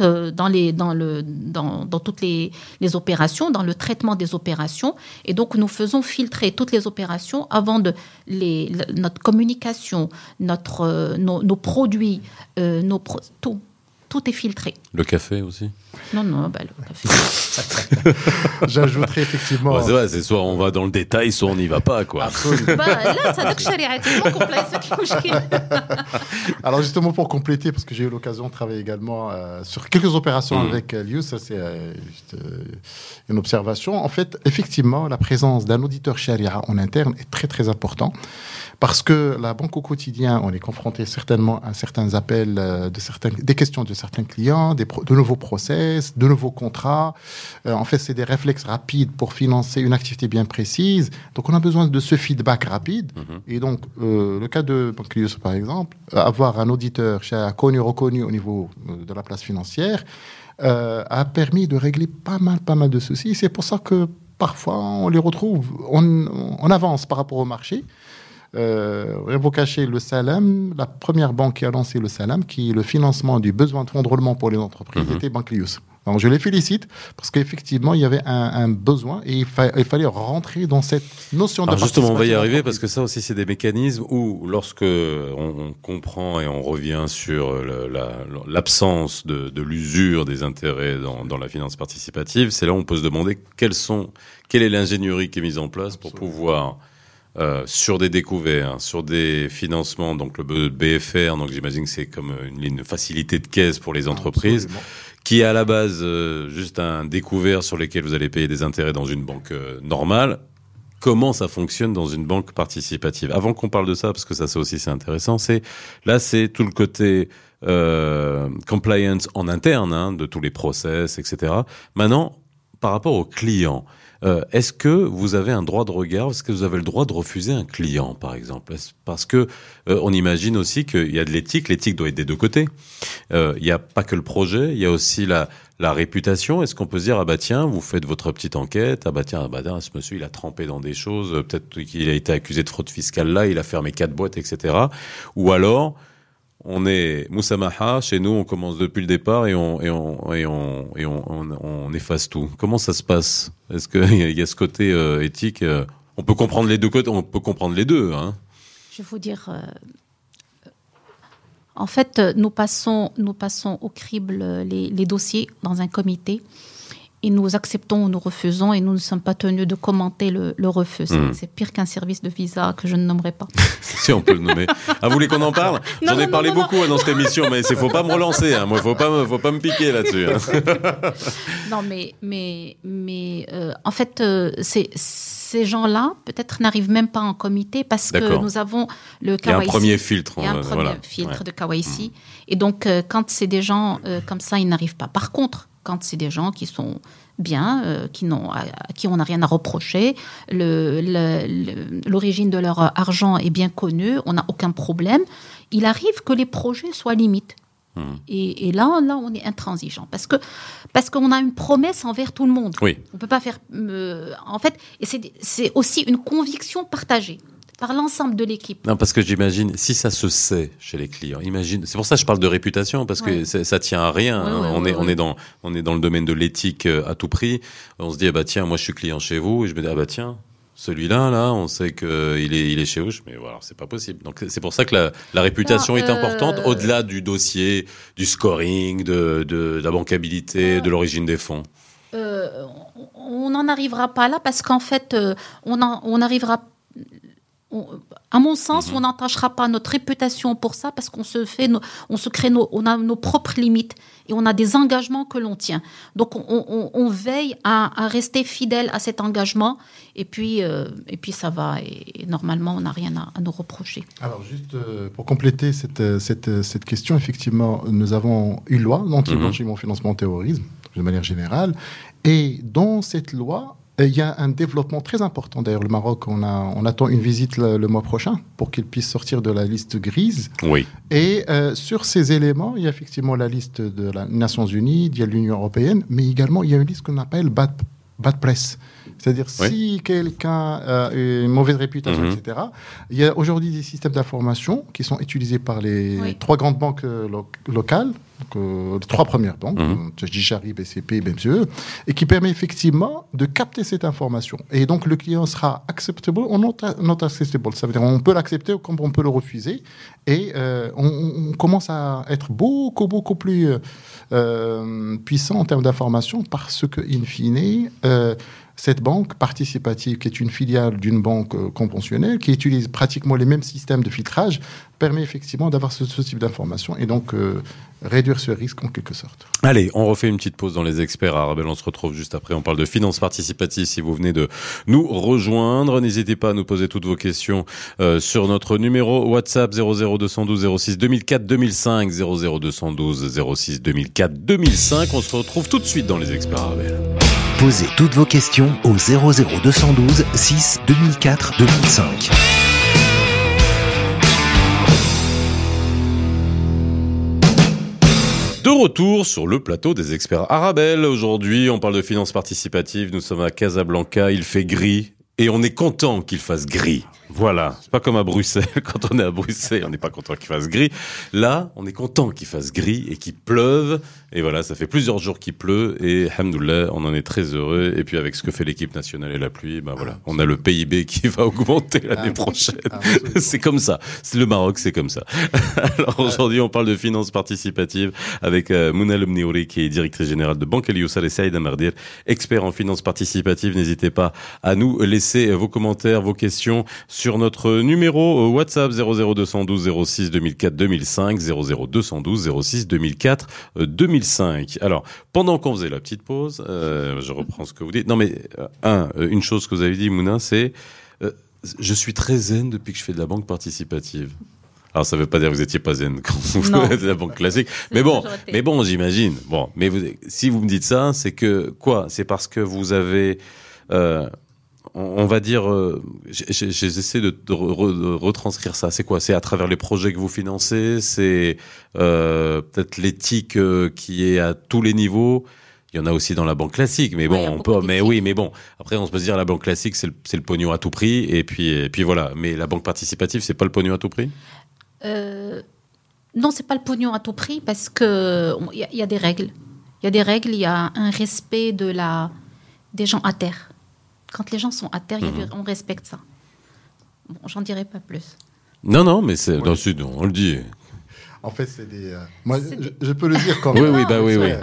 euh, dans, les, dans, le, dans, dans toutes les, les opérations, dans le traitement des opérations. Et donc nous faisons filtrer toutes les opérations avant de les, le- notre communication, notre, euh, nos, produits, euh, nos tout tout est filtré. Le café aussi Non, non, bah, le café. [laughs] J'ajouterai effectivement. Bah, c'est vrai, c'est soit on va dans le détail, soit on n'y va pas, quoi. [laughs] Alors justement pour compléter, parce que j'ai eu l'occasion de travailler également euh, sur quelques opérations mm. avec euh, Liu, ça c'est euh, euh, une observation. En fait, effectivement, la présence d'un auditeur charia en interne est très très important. Parce que la banque au quotidien, on est confronté certainement à certains appels, euh, de certains, des questions de certains clients, des pro- de nouveaux process, de nouveaux contrats. Euh, en fait, c'est des réflexes rapides pour financer une activité bien précise. Donc, on a besoin de ce feedback rapide. Et donc, euh, le cas de Banque Lius, par exemple, avoir un auditeur connu, reconnu au niveau de la place financière, euh, a permis de régler pas mal, pas mal de soucis. C'est pour ça que parfois, on les retrouve, on, on avance par rapport au marché. Euh, cacher, le Salam, la première banque qui a lancé le Salam, qui est le financement du besoin de fonds de roulement pour les entreprises, Mhm. était Banque Lius. Donc je les félicite parce qu'effectivement, il y avait un, un besoin et il, fa- il fallait rentrer dans cette notion de Alors justement, on va y arriver parce que ça aussi, c'est des mécanismes où, lorsque on, on comprend et on revient sur la- l'absence de, de l'usure des intérêts dans, dans la finance participative, c'est là où on peut se demander sont, quelle est l'ingénierie qui est mise en place pour Absolument. pouvoir euh, sur des découvertes, sur des financements, donc le BFR, donc j'imagine que c'est comme une ligne facilité de caisse pour les entreprises, Absolument. qui est à la base euh, juste un découvert sur lequel vous allez payer des intérêts dans une banque euh, normale. Comment ça fonctionne dans une banque participative? Avant qu'on parle de ça, parce que ça, c'est aussi c'est intéressant, c'est là, c'est tout le côté euh, compliance en interne hein, de tous les process, etc. Maintenant, par rapport aux clients, euh, est-ce que vous avez un droit de regard? Est-ce que vous avez le droit de refuser un client, par exemple? Parce que euh, on imagine aussi qu'il y a de l'éthique. L'éthique doit être des deux côtés. Euh, Il n'y a pas que le projet, il y a aussi la, la réputation. Est-ce qu'on peut se dire ah bah tiens, vous faites votre petite enquête, ah bah tiens, ah bah tiens, ce monsieur il a trempé dans des choses, euh, peut-être qu'il a été accusé de fraude fiscale là, il a fermé quatre boîtes, etc. Ou alors on est Moussamaha, chez nous on commence depuis le départ et on efface tout. Comment ça se passe? Est-ce qu'il [laughs] y, a- ce côté euh, éthique euh, On peut comprendre les deux côtés, on peut comprendre les deux. Hein? Je vais vous dire. euh, en fait, nous passons, nous passons au crible les dossiers dans un comité et nous acceptons ou nous refusons et nous ne sommes pas tenus de commenter le, le refus. C'est- Mm. C'est pire qu'un service de visa que je ne nommerai pas. [laughs] Si on peut le nommer. Ah, vous voulez qu'on en parle? J'en ai non, parlé non, beaucoup hein, dans cette émission, mais il faut pas me relancer. Hein. Moi, faut pas, me- faut pas me piquer là-dessus. hein. [laughs] Non, mais, mais, mais euh, en fait, euh, c'est- ces gens-là, peut-être, n'arrivent même pas en comité parce que nous avons le Il y a un premier filtre. Il y a un euh, premier voilà. filtre Ouais. de KYC. Et donc, euh, quand c'est des gens euh, comme ça, ils n'arrivent pas. Par contre, quand c'est des gens qui sont bien, euh, qui n'ont, à, à qui on n'a rien à reprocher, le- le- le- l'origine de leur argent est bien connue, on n'a aucun problème, il arrive que les projets soient limites. Hmm. Et, et là, là, on est intransigeant parce que parce qu'on a une promesse envers tout le monde. Oui. On peut pas faire. euh, en fait, et c'est c'est aussi une conviction partagée par l'ensemble de l'équipe. Non, parce que j'imagine, si ça se sait chez les clients, imagine. C'est pour ça que je parle de réputation, parce que Ouais. c'est- ça tient à rien. Ouais, hein. ouais, on est, on est dans, on est dans le domaine de l'éthique euh, à tout prix. On se dit, ah bah tiens, moi je suis client chez vous, et je me dis, ah bah tiens. Celui-là, là, on sait qu'il est, il est chez vous, mais voilà, c'est pas possible. Donc c'est pour ça que la, la réputation est importante, euh, au-delà du dossier, du scoring, de, de, de la bancabilité, de l'origine des fonds. Euh, on n'en arrivera pas là parce qu'en fait, euh, on, en- on arrivera. On- à mon sens, Mhm. on n'entachera pas notre réputation pour ça parce qu'on se fait, nos- on se crée, nos, on a nos propres limites et on a des engagements que l'on tient. Donc, on, on- on veille à, à rester fidèle à cet engagement et puis, euh, et puis ça va. Et, et normalement, on n'a rien à, à nous reprocher. Alors, juste euh, pour compléter cette, euh, cette, cette question, effectivement, nous avons une loi d'anti-blanchiment financement terrorisme, de manière générale. Et dans cette loi, il y a un développement très important. D'ailleurs, le Maroc, on, a, on attend une visite le, le mois prochain pour qu'il puisse sortir de la liste grise. Oui. Et euh, sur ces éléments, il y a effectivement la liste de la Nations Unies, il y a l'Union européenne, mais également il y a une liste qu'on appelle bad bad press. C'est-à-dire, Oui. si quelqu'un a une mauvaise réputation, Mhm. etc., il y a aujourd'hui des systèmes d'information qui sont utilisés par les Oui. trois grandes banques euh, lo- locales, donc, euh, les trois premières banques, Mhm. Jishari, BCP, BMCE, et qui permet effectivement de capter cette information. Et donc, le client sera acceptable ou not, not acceptable. Ça veut dire on peut l'accepter comme on peut le refuser. Et euh, on, on commence à être beaucoup, beaucoup plus euh, puissant en termes d'information parce que, in fine, euh, cette banque participative, qui est une filiale d'une banque euh, conventionnelle, qui utilise pratiquement les mêmes systèmes de filtrage, permet effectivement d'avoir ce, type d'information et donc euh, réduire ce risque en quelque sorte. Allez, on refait une petite pause dans les experts Arabelle. On se retrouve juste après. On parle de finances participatives. Si vous venez de nous rejoindre, n'hésitez pas à nous poser toutes vos questions euh, sur notre numéro WhatsApp 00212 06 2004 2005 00212 06 2004 2005. On se retrouve tout de suite dans les experts Arabelle. Posez toutes vos questions au 00212 6 2004 2005. De retour sur le plateau des experts Arabelle. Aujourd'hui, on parle de finances participatives. Nous sommes à Casablanca. Il fait gris. Et on est content qu'il fasse gris. Voilà. C'est pas comme à Bruxelles. [laughs] Quand on est à Bruxelles, on n'est pas content qu'il fasse gris. Là, on est content qu'il fasse gris et qu'il pleuve. Et voilà, ça fait plusieurs jours qu'il pleut. Et, hamdoulah, on en est très heureux. Et puis, avec ce que fait l'équipe nationale et la pluie, ben voilà. On a le PIB qui va [laughs] augmenter l'année Ah, prochaine. absolument. [laughs] C'est comme ça. C'est le Maroc, c'est comme ça. Alors aujourd'hui, on parle de finances participatives avec euh, Mouna Lemniouri, qui est directrice générale de Banque El Youssal et Saïd Amardir, expert en finances participatives. N'hésitez pas à nous laisser vos commentaires, vos questions sur notre numéro euh, WhatsApp 00212 06 2004 2005 00212 06 2004 euh, 2005. Alors, pendant qu'on faisait la petite pause, euh, je reprends ce que vous dites. Non mais, euh, un, une chose que vous avez dit, Mouna, c'est euh, je suis très zen depuis que je fais de la banque participative. Alors ça veut pas dire que vous étiez pas zen quand vous faites de la banque classique, mais bon, mais bon, j'imagine. Bon, mais vous, si vous me dites ça, c'est que quoi? C'est parce que vous avez, euh, on, va dire, euh, j'essaie de, de re- re- de retranscrire ça. C'est quoi? C'est à travers les projets que vous financez? C'est euh, peut-être l'éthique euh, qui est à tous les niveaux? Il y en a aussi dans la banque classique, mais bon, on peut, mais oui, mais bon. Après, on se peut se dire la banque classique, c'est le, pognon à tout prix, et puis, et puis voilà. Mais la banque participative, c'est pas le pognon à tout prix? Euh, non, c'est pas le pognon à tout prix parce que il y, y a des règles. Il y a des règles, il y a un respect de la des gens à terre. Quand les gens sont à terre, il y a Mhm. du- on respecte ça. Bon, j'en dirai pas plus. Non, non, mais c'est Ouais. dans le sud, on le dit. En fait, c'est des. euh, moi, je, peux le dire quand Oui, même. oui, bah oui, oui. Ouais.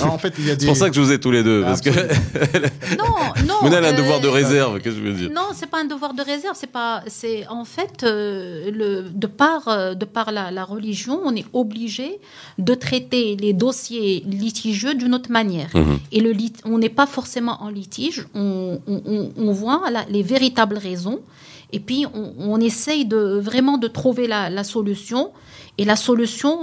Non, en fait, il y a des. C'est pour ça que je vous ai tous les deux, parce que Non, [laughs] non. Mouna a un euh, devoir de réserve, qu'est-ce que je veux dire Non, c'est pas un devoir de réserve. C'est pas. C'est en fait euh, le de par de par la, la religion, on est obligé de traiter les dossiers litigieux d'une autre manière. Mhm. Et le lit, on n'est pas forcément en litige. On, on- on- on voit la- les véritables raisons. Et puis on, on essaye de vraiment de trouver la, la solution. Et la solution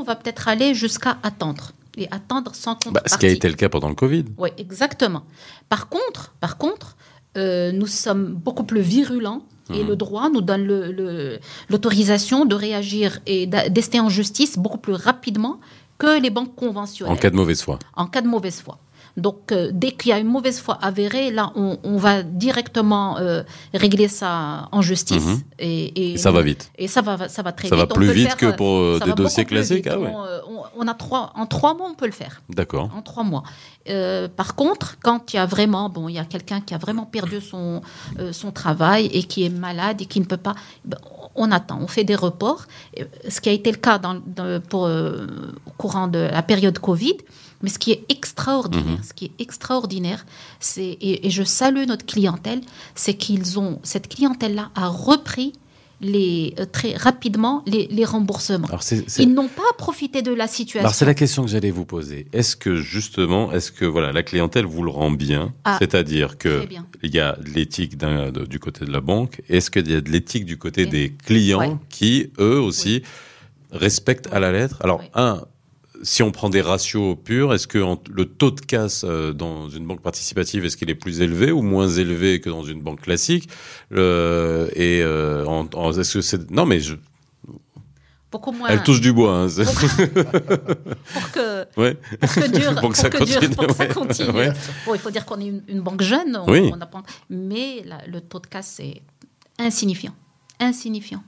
va peut-être aller jusqu'à attendre et attendre sans Bah, contrepartie. Ce qui a été le cas pendant le Covid. Oui, exactement. Par contre, par contre euh, nous sommes beaucoup plus virulents et Mhm. le droit nous donne le- le- l'autorisation de réagir et d'ester en justice beaucoup plus rapidement que les banques conventionnelles En cas de mauvaise foi. en cas de mauvaise foi. Donc, euh, dès qu'il y a une mauvaise foi avérée, là, on, on va directement euh, régler ça en justice. Mhm. et, Et ça va vite. Et ça va, ça va très Ça vite. va plus vite faire, que euh, pour des dossiers classiques. Ah ouais. on, a trois, en trois mois, on peut le faire. D'accord. En trois mois. Euh, par contre, quand il y a vraiment, bon, il y a quelqu'un qui a vraiment perdu son, son travail et qui est malade et qui ne peut pas, ben, on attend, on fait des reports. Ce qui a été le cas dans, dans- pour, au courant de la période Covid. Mais ce qui est extraordinaire, Mhm. ce qui est extraordinaire, c'est et, et je salue notre clientèle, c'est qu'ils ont cette clientèle-là a repris les euh, très rapidement les, les remboursements. Alors Ils n'ont pas profité de la situation. alors, c'est la question que j'allais vous poser. Est-ce que justement, est-ce que voilà, la clientèle vous le rend bien? Ah, C'est-à-dire que il y a de l'éthique du côté de la banque. Est-ce qu'il y a de l'éthique du côté des clients Ouais. qui, eux aussi, respectent à la lettre? Alors, Oui. un, si on prend des ratios purs, est-ce que le taux de casse euh, dans une banque participative, est-ce qu'il est plus élevé ou moins élevé que dans une banque classique? Et euh, en- en- est-ce que c'est non mais je, qu'au moins. Elle touche du bois. hein, Pour que, ouais. pour que dure, [laughs] Pour que ça pour continue, pour que ça ouais. continue. Ouais. Bon, il faut dire qu'on est une, une banque jeune. on- Oui. on pas- mais la- le taux de casse est insignifiant. Insignifiant.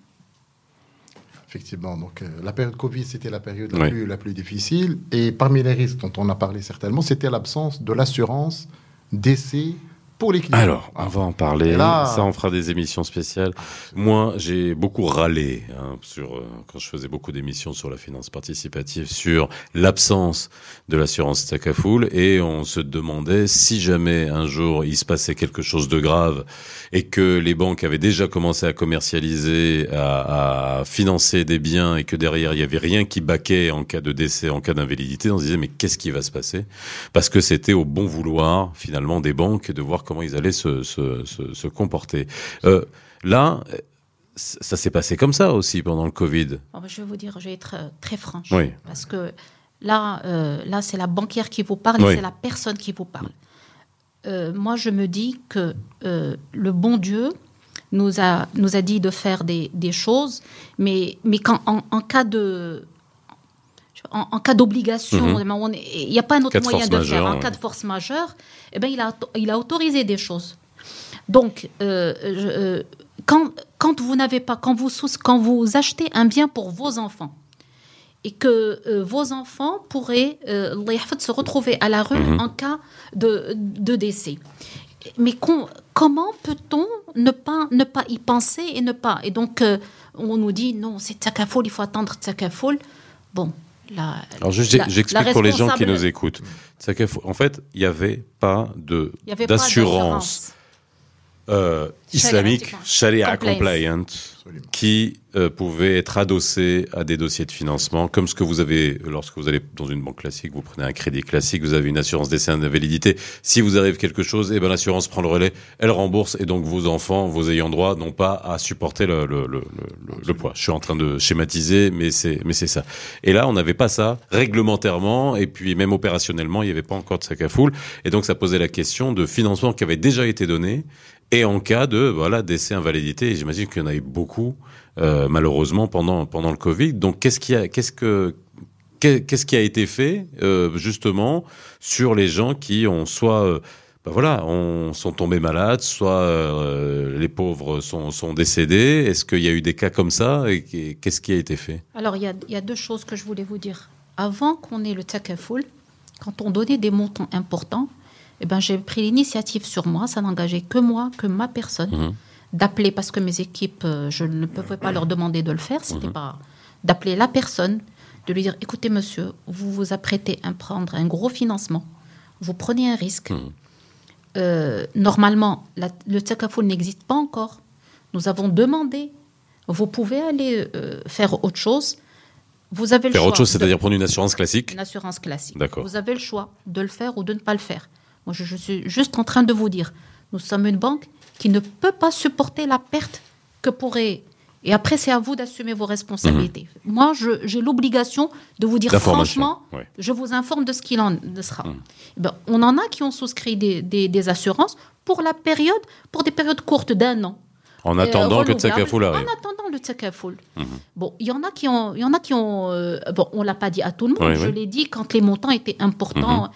Effectivement, donc euh, la période Covid, c'était la période la, Oui. plus, la plus difficile. Et parmi les risques dont on a parlé certainement, c'était l'absence de l'assurance décès pour les clients. Alors, on va en parler. Là- Ça, on fera des émissions spéciales. Moi, j'ai beaucoup râlé hein, sur euh, quand je faisais beaucoup d'émissions sur la finance participative sur l'absence de l'assurance Takafoul et on se demandait si jamais un jour il se passait quelque chose de grave et que les banques avaient déjà commencé à commercialiser, à, à financer des biens et que derrière il y avait rien qui baquait en cas de décès, en cas d'invalidité, on se disait mais qu'est-ce qui va se passer? Parce que c'était au bon vouloir finalement des banques de voir comment ils allaient se, se, se, se comporter. Euh, là, ça s'est passé comme ça aussi pendant le Covid. Bon, ben, je vais vous dire, je vais être euh, très franche. Oui. Parce que là, euh, là c'est la banquière qui vous parle, Oui. et c'est la personne qui vous parle. Euh, moi, je me dis que euh, le bon Dieu nous a, nous a dit de faire des, des choses, mais, mais quand, en, en cas de. En, en cas d'obligation, Mhm. il n'y a pas un autre moyen force de faire. En ouais. cas de force majeure, eh ben, il, a, il a autorisé des choses. Donc, euh, euh, quand, quand vous n'avez pas, quand vous, quand vous achetez un bien pour vos enfants, et que euh, vos enfants pourraient se retrouver à la rue Mhm. en cas de, de décès. Mais comment peut-on ne pas, ne pas y penser et ne pas? Et donc, on nous dit non, c'est Takafoul, il faut attendre Takafoul. Bon, la, Alors j'explique pour les gens qui nous écoutent. C'est qu'il faut- En fait, il n'y avait pas d'assurance euh, islamique, Sharia Compliance. compliant, qui euh, pouvait être adossé à des dossiers de financement, comme ce que vous avez lorsque vous allez dans une banque classique, vous prenez un crédit classique, vous avez une assurance décès invalidité. Si vous arrive quelque chose, eh ben l'assurance prend le relais, elle rembourse, et donc vos enfants, vos ayants droit, n'ont pas à supporter le, le, le, le- le poids. Je suis en train de schématiser, mais c'est mais c'est ça. Et là, on n'avait pas ça réglementairement, et puis même opérationnellement, il n'y avait pas encore de sac à foule, et donc ça posait la question de financement qui avait déjà été donné. Et en cas de voilà décès invalidité, j'imagine qu'il y en a eu beaucoup euh, malheureusement pendant pendant le Covid. Donc qu'est-ce qui a qu'est-ce que qu'est- qu'est-ce qui a été fait euh, justement sur les gens qui ont soit euh, bah voilà, on, sont tombés malades, soit les pauvres sont, sont décédés? Est-ce qu'il y a eu des cas comme ça? Et qu'est- qu'est-ce qui a été fait? Alors, il y a, y a deux choses que je voulais vous dire. Avant qu'on ait le takafoul, quand on donnait des montants importants, eh ben, j'ai pris l'initiative sur moi, ça n'engageait que moi, que ma personne, Mhm. d'appeler, parce que mes équipes, euh, je ne pouvais pas leur demander de le faire, c'était Mhm. pas d'appeler la personne, de lui dire, écoutez monsieur, vous vous apprêtez à prendre un gros financement, vous prenez un risque. Mhm. Euh, normalement, la- le takafoul n'existe pas encore. Nous avons demandé, vous pouvez aller euh, faire autre chose. Vous avez le Faire choix. autre chose, c'est-à-dire prendre une assurance classique une assurance classique. D'accord. Vous avez le choix de le faire ou de ne pas le faire. Moi, je, je suis juste en train de vous dire, nous sommes une banque qui ne peut pas supporter la perte que pourrait. Et après, c'est à vous d'assumer vos responsabilités. Moi, je- j'ai l'obligation de vous dire Mhm. Franchement, ouais. je vous informe de ce qu'il en sera. Mhm. Eh ben, on en a qui ont souscrit des, des- des assurances pour la période, pour des périodes courtes d'un an. en Euh, attendant que renouvelable. Tsakafoul arrive. En attendant le Tsakafoul. Mhm. Bon, il y en a qui ont, il y en a qui ont, euh, bon, on l'a pas dit à tout le monde. Oui, je oui. Mhm. l'ai dit quand les montants étaient importants.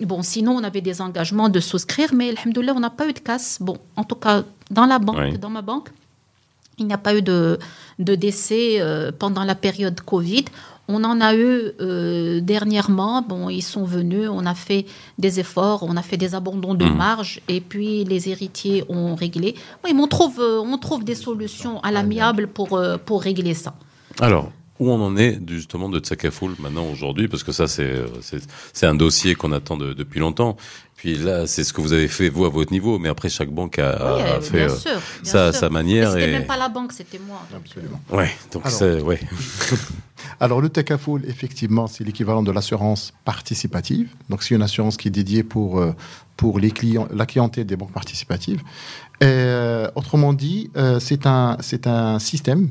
Bon, sinon on avait des engagements de souscrire, mais alhamdoulilah, on n'a pas eu de casse. Bon, en tout cas, dans la banque, Oui. dans ma banque, il n'y a pas eu de, de décès euh, pendant la période Covid. On en a eu euh, dernièrement. Bon, ils sont venus, on a fait des efforts, on a fait des abandons de Mhm. marge, et puis les héritiers ont réglé. Oui, mais on trouve, euh, on trouve des solutions à l'amiable pour, pour régler ça. Alors, où on en est justement de Tsakafoul maintenant aujourd'hui Parce que ça, c'est euh, un dossier qu'on attend de- depuis longtemps. Puis là, c'est ce que vous avez fait vous à votre niveau, mais après chaque banque a, a Oui, euh, fait bien euh, sûr, bien sa, sûr. sa Mais manière. C'était Et... même pas la banque, c'était moi. donc, Absolument. Ouais, donc Alors- c'est ouais. [laughs] Alors, le Takafoul, effectivement, c'est l'équivalent de l'assurance participative. Donc, c'est une assurance qui est dédiée pour, euh, pour les clients, la clientèle des banques participatives. Et, euh, autrement dit, euh, c'est un, c'est un système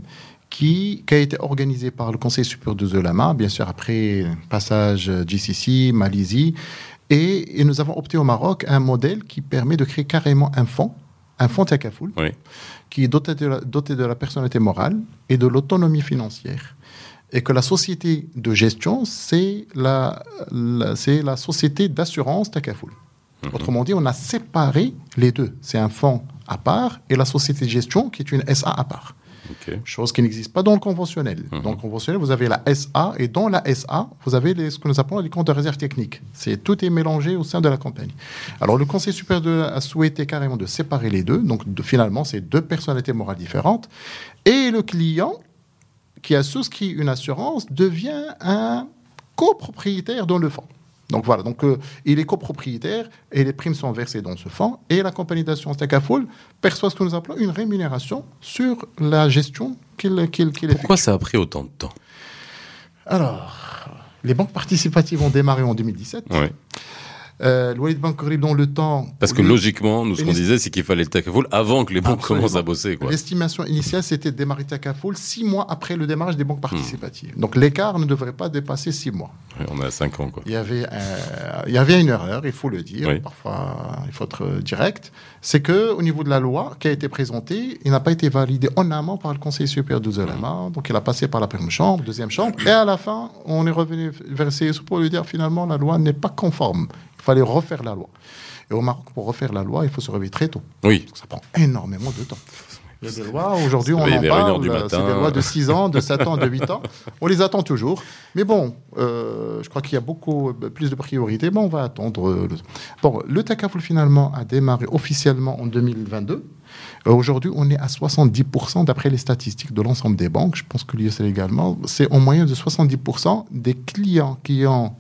qui, qui a été organisé par le Conseil supérieur de Zolama, bien sûr, après passage GCC, Malaisie. Et, et nous avons opté au Maroc un modèle qui permet de créer carrément un fonds, un fonds Takafoul, Oui. qui est doté de, la, doté de la personnalité morale et de l'autonomie financière. et que la société de gestion, c'est la, la- c'est la société d'assurance Takafoul. Autrement dit, on a séparé les deux. C'est un fonds à part et la société de gestion qui est une SA à part. Chose qui n'existe pas dans le conventionnel. Dans le conventionnel, vous avez la SA et dans la SA, vous avez les- ce que nous appelons les comptes de réserve technique. C'est tout est mélangé au sein de la compagnie. Alors le Conseil supérieur de- a souhaité carrément de séparer les deux. Donc de- finalement, c'est deux personnalités morales différentes. Et le client qui a souscrit une assurance devient un copropriétaire dans le fonds. Donc voilà, donc euh, il est copropriétaire et les primes sont versées dans ce fonds et la compagnie d'assurance Takafoul perçoit ce que nous appelons une rémunération sur la gestion qu'il qu'il qu'il effectue. Pourquoi ça a pris autant de temps? Alors, les banques participatives ont démarré en 2017. Ouais. Euh, Walid Bank Corrib, dans le temps... Parce que lui, logiquement, nous, ce qu'on disait, c'est qu'il fallait le Takafoul avant que les banques Absolument. commencent à bosser. L'estimation initiale, c'était de démarrer Takafoul six mois après le démarrage des banques participatives. Donc l'écart ne devrait pas dépasser six mois. On est à 5 ans. Quoi. Il y avait, euh, il y avait une erreur, il faut le dire. Oui. Parfois, il faut être direct. C'est que au niveau de la loi qui a été présentée, il n'a pas été validé en amont par le Conseil supérieur des éléments. Donc, il a passé par la première chambre, deuxième chambre, et à la fin, on est revenu vers CSE pour lui dire finalement la loi n'est pas conforme. Il fallait refaire la loi. Et au Maroc, pour refaire la loi, il faut se réveiller très tôt. Oui. Ça prend énormément de temps. Il y a des lois, aujourd'hui, on en parle. C'est des lois de 6 ans, de 7 ans, de 8 ans. [laughs] On les attend toujours. Mais bon, euh, je crois qu'il y a beaucoup plus de priorités. Bon, on va attendre. euh, le... Bon, le Takafoul, finalement, a démarré officiellement en 2022. Euh, Aujourd'hui, on est à 70% d'après les statistiques de l'ensemble des banques. Je pense que l'ISL également. C'est en moyenne de 70% des clients qui ont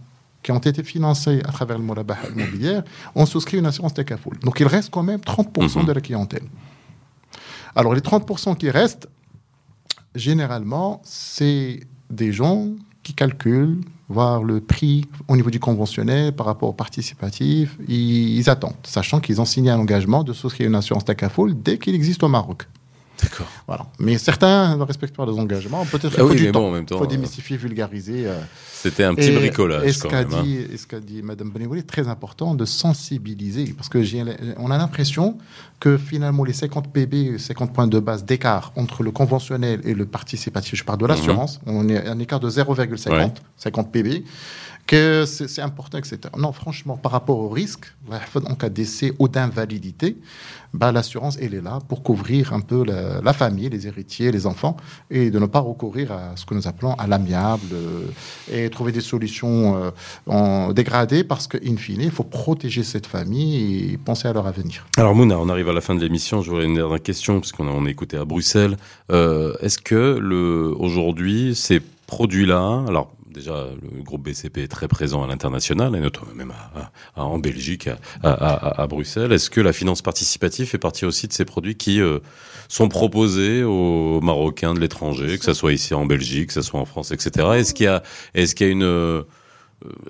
qui ont été financés à travers le Morabah immobilière ont souscrit une assurance Takafoul. Donc il reste quand même 30% Mhm. de la clientèle. Alors les 30% qui restent, généralement, c'est des gens qui calculent, voir le prix au niveau du conventionnel par rapport au participatif. Ils, ils attendent, sachant qu'ils ont signé un engagement de souscrire une assurance Takafoul dès qu'il existe au Maroc. D'accord. Voilà. Mais certains ne respectent pas les engagements. Peut-être qu'il Ah faut oui, du mais bon, en même temps, Il faut euh, démystifier, vulgariser. euh, C'était un petit et- bricolage Et ce quand qu'a hein. dit, ce qu'a dit Madame est très important de sensibiliser, parce que on a l'impression que finalement les 50 PB, 50 points de base d'écart entre le conventionnel et le participatif, je parle de l'assurance, on est à un écart de 0,50, Mhm. Ouais. 50 PB, que c'est, important, etc. Non, franchement, par rapport au risque, en cas d'essai ou d'invalidité, bah, l'assurance, elle est là pour couvrir un peu la, famille, les héritiers, les enfants, et de ne pas recourir à ce que nous appelons à l'amiable euh, et trouver des solutions euh, en dégradées parce qu'in fine, il faut protéger cette famille et penser à leur avenir. Alors Mouna, on arrive à la fin de l'émission. J'aurais une dernière question parce qu'on a, on a écouté à Bruxelles. Euh, Est-ce que aujourd'hui ces produits-là, alors déjà le groupe BCP est très présent à l'international et notamment même en Belgique, à, Bruxelles. Est-ce que la finance participative fait partie aussi de ces produits qui euh, sont proposés aux Marocains de l'étranger, que ça soit ici en Belgique, que ça soit en France, etc. Est-ce qu'il est-ce y a une euh,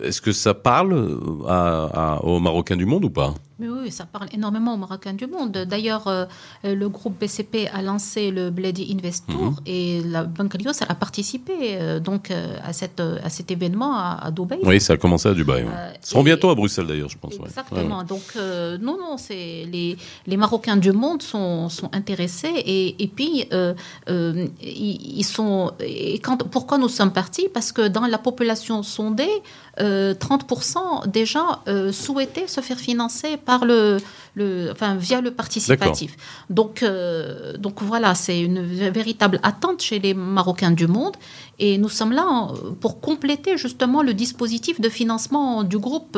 est-ce que ça parle à- aux Marocains du monde ou pas? Mais oui, ça parle énormément aux Marocains du monde. D'ailleurs, euh, le groupe BCP a lancé le Bledi Investour Mhm. et la Banque elle a participé euh, donc euh, à, cette, à cet événement à, à Dubaï. Oui, ça a commencé à Dubaï. ouais. Ils seront bientôt à Bruxelles d'ailleurs, je pense. Exactement. Ouais. Donc, non, non, c'est les, les Marocains du monde sont, sont intéressés et, et puis ils, ils sont. Et quand, pourquoi nous sommes partis? Parce que dans la population sondée, euh, 30% déjà euh, souhaitaient se faire financer par le, le, enfin, via le participatif. Donc, euh, donc voilà, c'est une vé- véritable attente chez les Marocains du monde. Et nous sommes là pour compléter justement le dispositif de financement du groupe.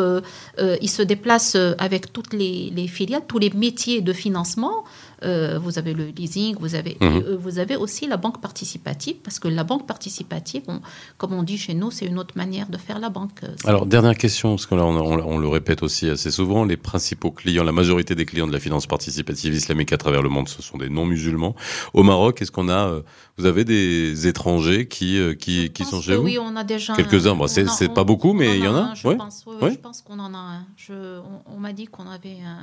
Il se déplace avec toutes les, les filiales, tous les métiers de financement. Euh, vous avez le leasing, vous avez, Mhm. euh, vous avez aussi la banque participative, parce que la banque participative, on- comme on dit chez nous, c'est une autre manière de faire la banque. Euh, Alors, dernière question, parce que là, on, on- on le répète aussi assez souvent, les principaux clients, la majorité des clients de la finance participative islamique à travers le monde, ce sont des non-musulmans. Au Maroc, est-ce qu'on a, vous avez des étrangers qui, qui, sont chez vous Oui, on a déjà. Quelques-uns. un- Bon, c'est- pas beaucoup, mais il y en a, un, Je ouais. pense, oui, je pense qu'on en a un. Je, on m'a dit qu'on avait un,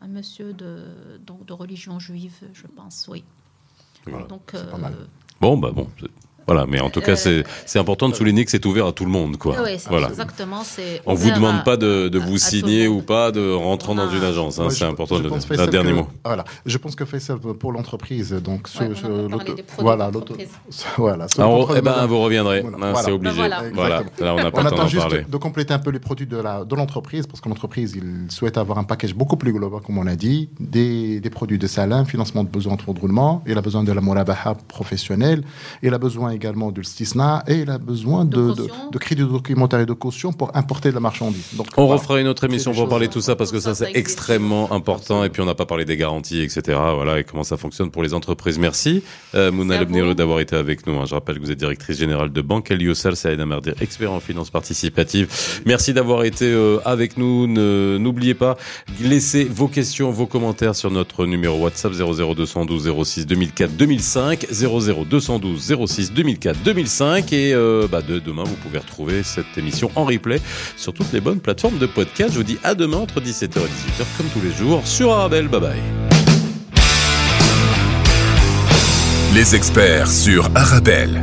un monsieur de, donc, de religion juive, je pense, oui. Voilà. Donc, c'est euh, pas mal. Bon, bah bon. Voilà, mais en tout cas, Euh, c'est important de souligner que c'est ouvert à tout le monde, quoi. Oui, c'est voilà. exactement. On vous demande à- pas de, de à- à vous signer ou pas de rentrant dans Ah. une agence. Hein, c'est important de le dernier que- mot. Voilà, je pense que Faisal, pour l'entreprise, donc ce- Ouais, on a ce- produits voilà, [laughs] voilà, Ah, on- contrôle eh ben, vous reviendrez. Voilà. Voilà. C'est obligé. Ben voilà. Voilà. Là, on n'a pas On le temps attend juste parler. de compléter un peu les produits de la de l'entreprise parce que l'entreprise il souhaite avoir un package beaucoup plus global comme on a dit des, des produits de salam financement de besoins de roulement il a besoin de la murabaha professionnelle il a besoin également du stisna et il a besoin De de, de, de documentaire et de caution pour importer de la marchandise donc On voilà. refera une autre émission pour parler de tout ça parce que ça, c'est extrêmement important. Et puis, on n'a pas parlé des garanties, etc. Voilà, et comment ça fonctionne pour les entreprises. Merci, euh, Mouna vous. d'avoir été avec nous. hein. Je rappelle que vous êtes directrice générale de Banque Eliosal, Saïd Amardir, expert en finance participative. Merci d'avoir été euh, avec nous. N'oubliez pas, laissez vos questions, vos commentaires sur notre numéro WhatsApp 00212 06 2004 2005, 00212 06 2004 2005. Et euh, bah, de demain, vous pouvez retrouver cette émission en replay sur toutes les bonnes plateformes de podcast. Je vous dis à demain entre 17h et 18h comme tous les jours sur Arabelle. Bye bye. Les experts sur Arabelle.